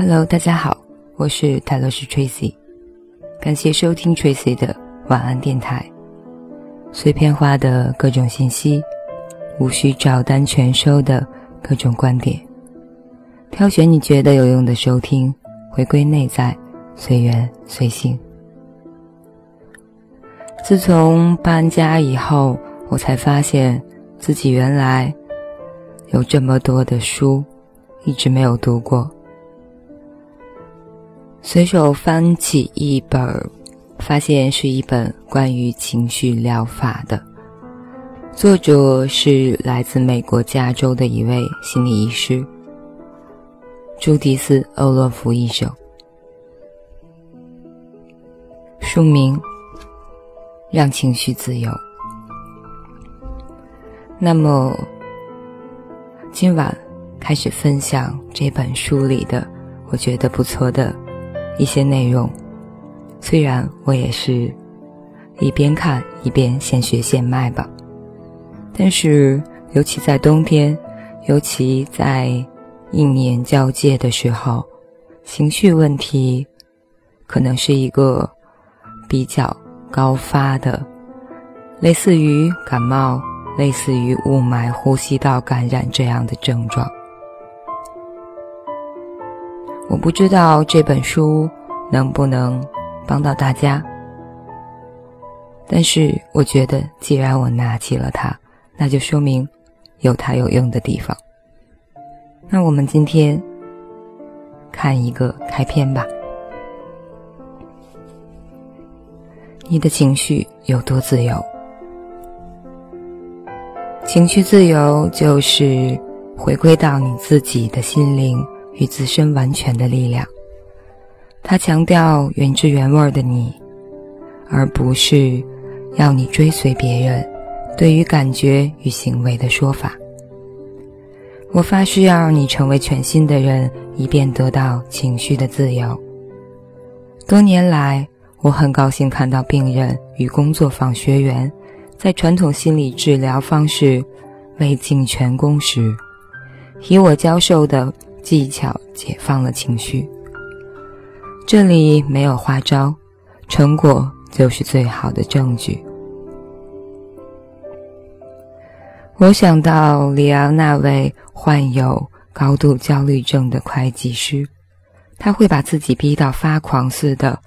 Hello，大家好，我是泰勒斯 Tracy，感谢收听 Tracy 的晚安电台。碎片化的各种信息，无需照单全收的各种观点，挑选你觉得有用的收听，回归内在，随缘随性。自从搬家以后，我才发现自己原来有这么多的书，一直没有读过。随手翻起一本，发现是一本关于情绪疗法的，作者是来自美国加州的一位心理医师朱迪斯·欧洛夫医生。书名：让情绪自由。那么，今晚开始分享这本书里的我觉得不错的。一些内容，虽然我也是一边看一边现学现卖吧，但是尤其在冬天，尤其在一年交界的时候，情绪问题可能是一个比较高发的，类似于感冒、类似于雾霾、呼吸道感染这样的症状。我不知道这本书能不能帮到大家，但是我觉得，既然我拿起了它，那就说明有它有用的地方。那我们今天看一个开篇吧。你的情绪有多自由？情绪自由就是回归到你自己的心灵。与自身完全的力量，他强调原汁原味的你，而不是要你追随别人对于感觉与行为的说法。我发誓要让你成为全新的人，以便得到情绪的自由。多年来，我很高兴看到病人与工作坊学员在传统心理治疗方式未尽全功时，以我教授的。技巧解放了情绪，这里没有花招，成果就是最好的证据。我想到里昂那位患有高度焦虑症的会计师，他会把自己逼到发狂似的，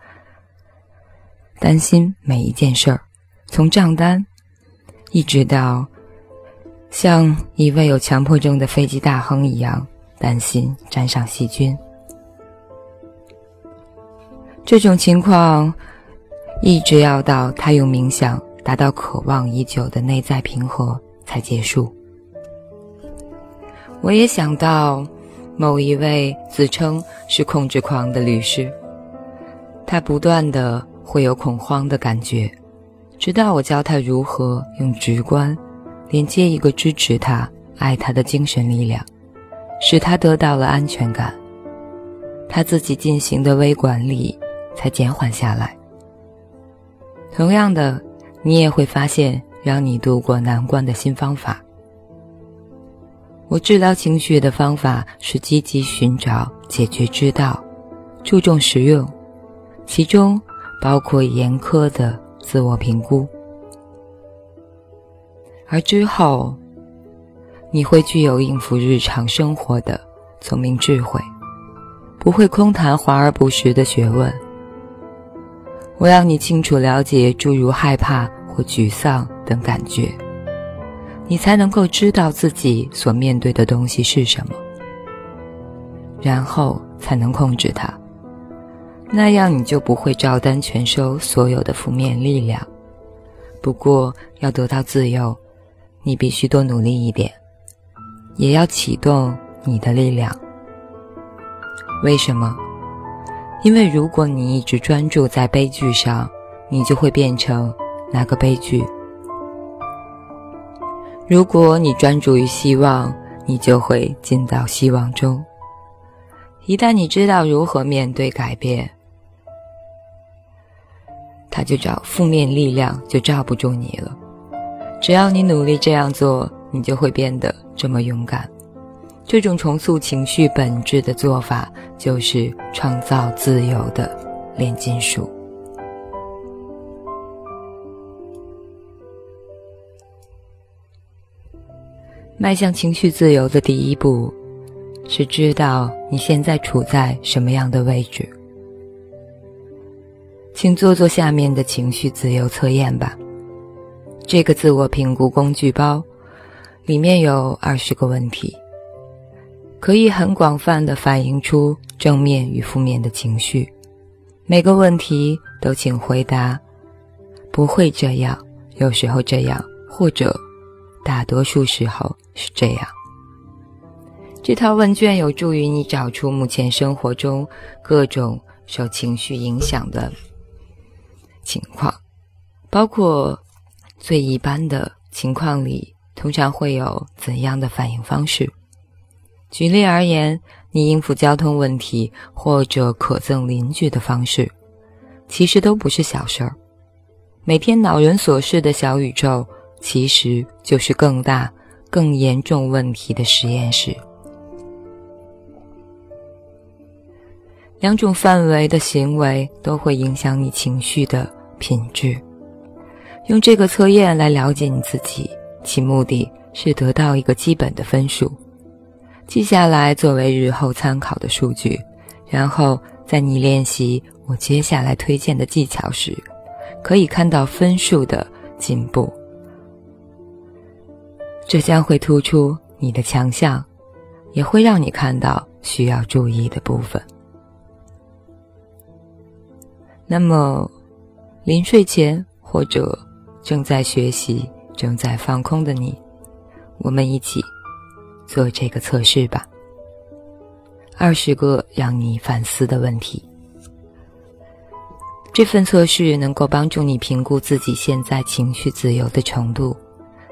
担心每一件事儿，从账单，一直到像一位有强迫症的飞机大亨一样。担心沾上细菌，这种情况一直要到他用冥想达到渴望已久的内在平和才结束。我也想到某一位自称是控制狂的律师，他不断的会有恐慌的感觉，直到我教他如何用直观连接一个支持他、爱他的精神力量。使他得到了安全感，他自己进行的微管理才减缓下来。同样的，你也会发现让你度过难关的新方法。我治疗情绪的方法是积极寻找解决之道，注重实用，其中包括严苛的自我评估，而之后。你会具有应付日常生活的聪明智慧，不会空谈华而不实的学问。我要你清楚了解诸如害怕或沮丧等感觉，你才能够知道自己所面对的东西是什么，然后才能控制它。那样你就不会照单全收所有的负面力量。不过要得到自由，你必须多努力一点。也要启动你的力量。为什么？因为如果你一直专注在悲剧上，你就会变成那个悲剧；如果你专注于希望，你就会进到希望中。一旦你知道如何面对改变，他就找负面力量就罩不住你了。只要你努力这样做。你就会变得这么勇敢，这种重塑情绪本质的做法，就是创造自由的炼金术。迈向情绪自由的第一步，是知道你现在处在什么样的位置。请做做下面的情绪自由测验吧。这个自我评估工具包里面有二十个问题，可以很广泛的反映出正面与负面的情绪。每个问题都请回答：不会这样，有时候这样，或者大多数时候是这样。这套问卷有助于你找出目前生活中各种受情绪影响的。情况包括最一般的情况里，通常会有怎样的反应方式？举例而言，你应付交通问题或者可憎邻居的方式，其实都不是小事儿。每天恼人琐事的小宇宙，其实就是更大、更严重问题的实验室。两种范围的行为都会影响你情绪的品质。用这个测验来了解你自己，其目的是得到一个基本的分数，记下来作为日后参考的数据。然后在你练习我接下来推荐的技巧时，可以看到分数的进步。这将会突出你的强项，也会让你看到需要注意的部分。那么，临睡前或者正在学习、正在放空的你，我们一起做这个测试吧。二十个让你反思的问题。这份测试能够帮助你评估自己现在情绪自由的程度，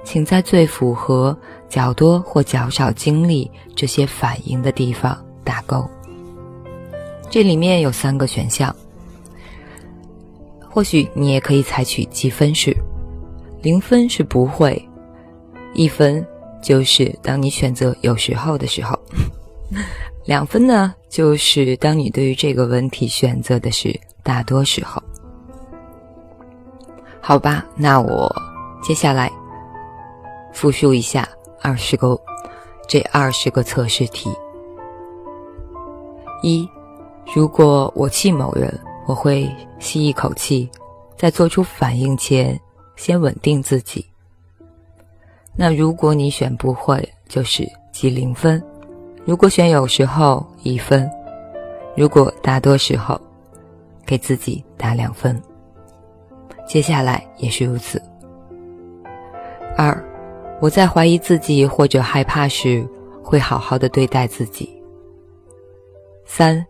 请在最符合较多或较少经历这些反应的地方打勾。这里面有三个选项。或许你也可以采取积分式，零分是不会，一分就是当你选择有时候的时候，两分呢就是当你对于这个问题选择的是大多时候。好吧，那我接下来复述一下二十个这二十个测试题。一，如果我气某人。我会吸一口气，在做出反应前先稳定自己。那如果你选不会，就是记零分；如果选有时候一分；如果大多时候，给自己打两分。接下来也是如此。二，我在怀疑自己或者害怕时，会好好的对待自己。三。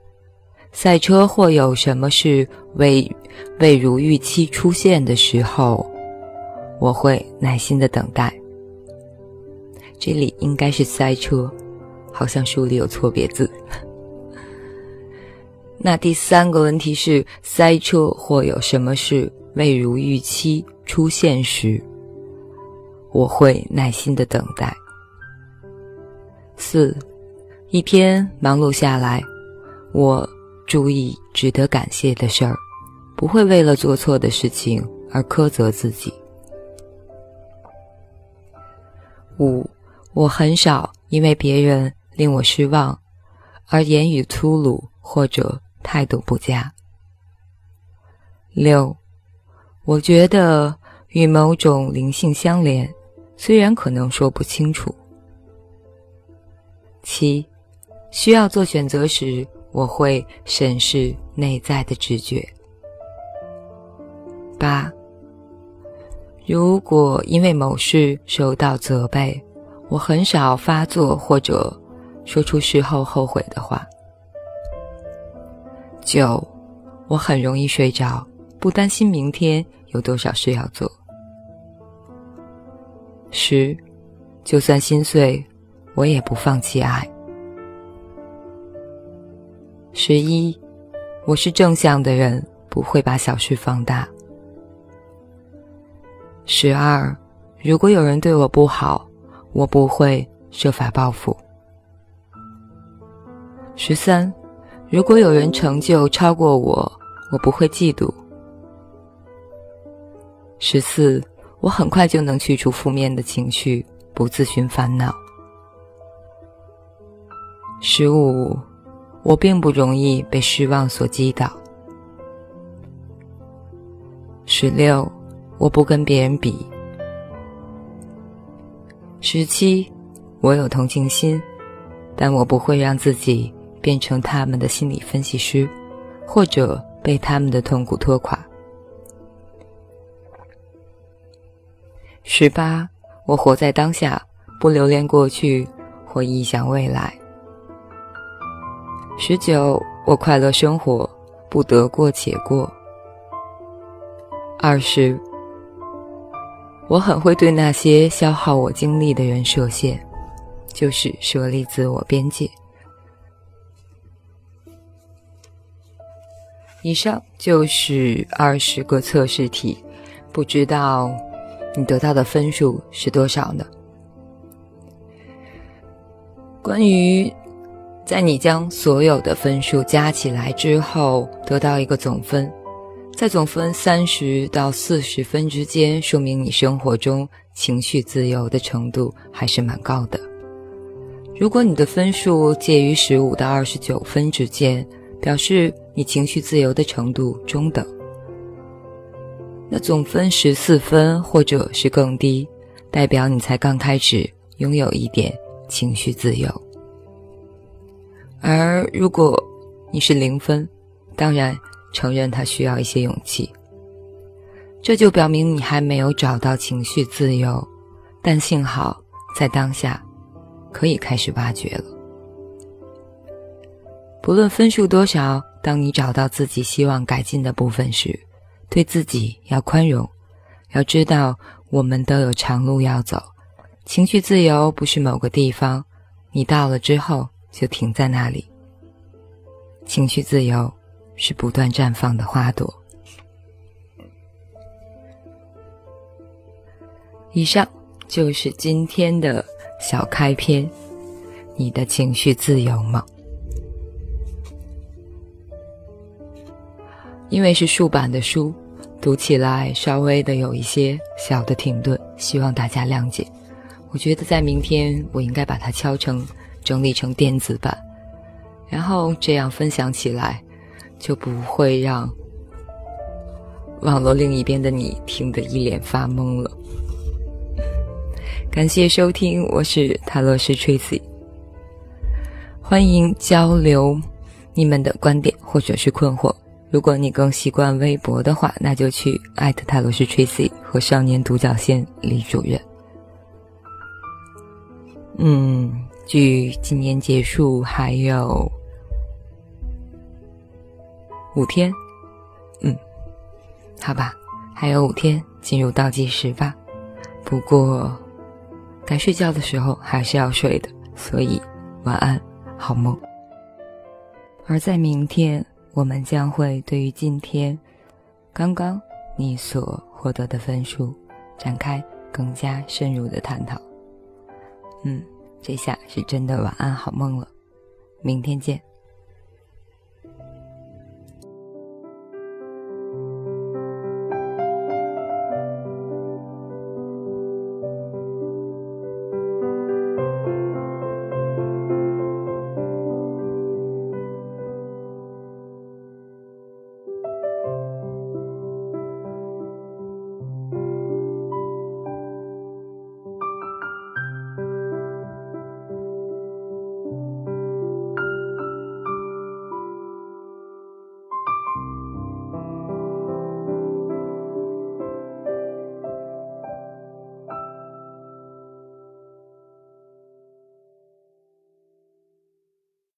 赛车或有什么事未未如预期出现的时候，我会耐心的等待。这里应该是塞车，好像书里有错别字。那第三个问题是塞车或有什么事未如预期出现时，我会耐心的等待。四，一天忙碌下来，我。注意值得感谢的事儿，不会为了做错的事情而苛责自己。五，我很少因为别人令我失望而言语粗鲁或者态度不佳。六，我觉得与某种灵性相连，虽然可能说不清楚。七，需要做选择时。我会审视内在的直觉。八，如果因为某事受到责备，我很少发作或者说出事后后悔的话。九，我很容易睡着，不担心明天有多少事要做。十，就算心碎，我也不放弃爱。十一，我是正向的人，不会把小事放大。十二，如果有人对我不好，我不会设法报复。十三，如果有人成就超过我，我不会嫉妒。十四，我很快就能去除负面的情绪，不自寻烦恼。十五，我并不容易被失望所击倒。十六，我不跟别人比。十七，我有同情心，但我不会让自己变成他们的心理分析师，或者被他们的痛苦拖垮。十八，我活在当下，不留恋过去或臆想未来。十九，我快乐生活，不得过且过。二十，我很会对那些消耗我精力的人设限，就是设立自我边界。以上就是二十个测试题，不知道你得到的分数是多少呢？关于。在你将所有的分数加起来之后，得到一个总分，在总分三十到四十分之间，说明你生活中情绪自由的程度还是蛮高的。如果你的分数介于十五到二十九分之间，表示你情绪自由的程度中等。那总分十四分或者是更低，代表你才刚开始拥有一点情绪自由。而如果你是零分，当然承认它需要一些勇气。这就表明你还没有找到情绪自由，但幸好在当下可以开始挖掘了。不论分数多少，当你找到自己希望改进的部分时，对自己要宽容。要知道，我们都有长路要走，情绪自由不是某个地方，你到了之后。就停在那里。情绪自由是不断绽放的花朵。以上就是今天的小开篇，你的情绪自由吗？因为是竖版的书，读起来稍微的有一些小的停顿，希望大家谅解。我觉得在明天我应该把它敲成。整理成电子版，然后这样分享起来，就不会让网络另一边的你听得一脸发懵了。感谢收听，我是塔罗斯 Tracy，欢迎交流你们的观点或者是困惑。如果你更习惯微博的话，那就去艾特塔罗斯 Tracy 和少年独角仙李主任。嗯。距今年结束还有五天，嗯，好吧，还有五天进入倒计时吧。不过该睡觉的时候还是要睡的，所以晚安，好梦。而在明天，我们将会对于今天刚刚你所获得的分数展开更加深入的探讨。嗯。这下是真的晚安好梦了，明天见。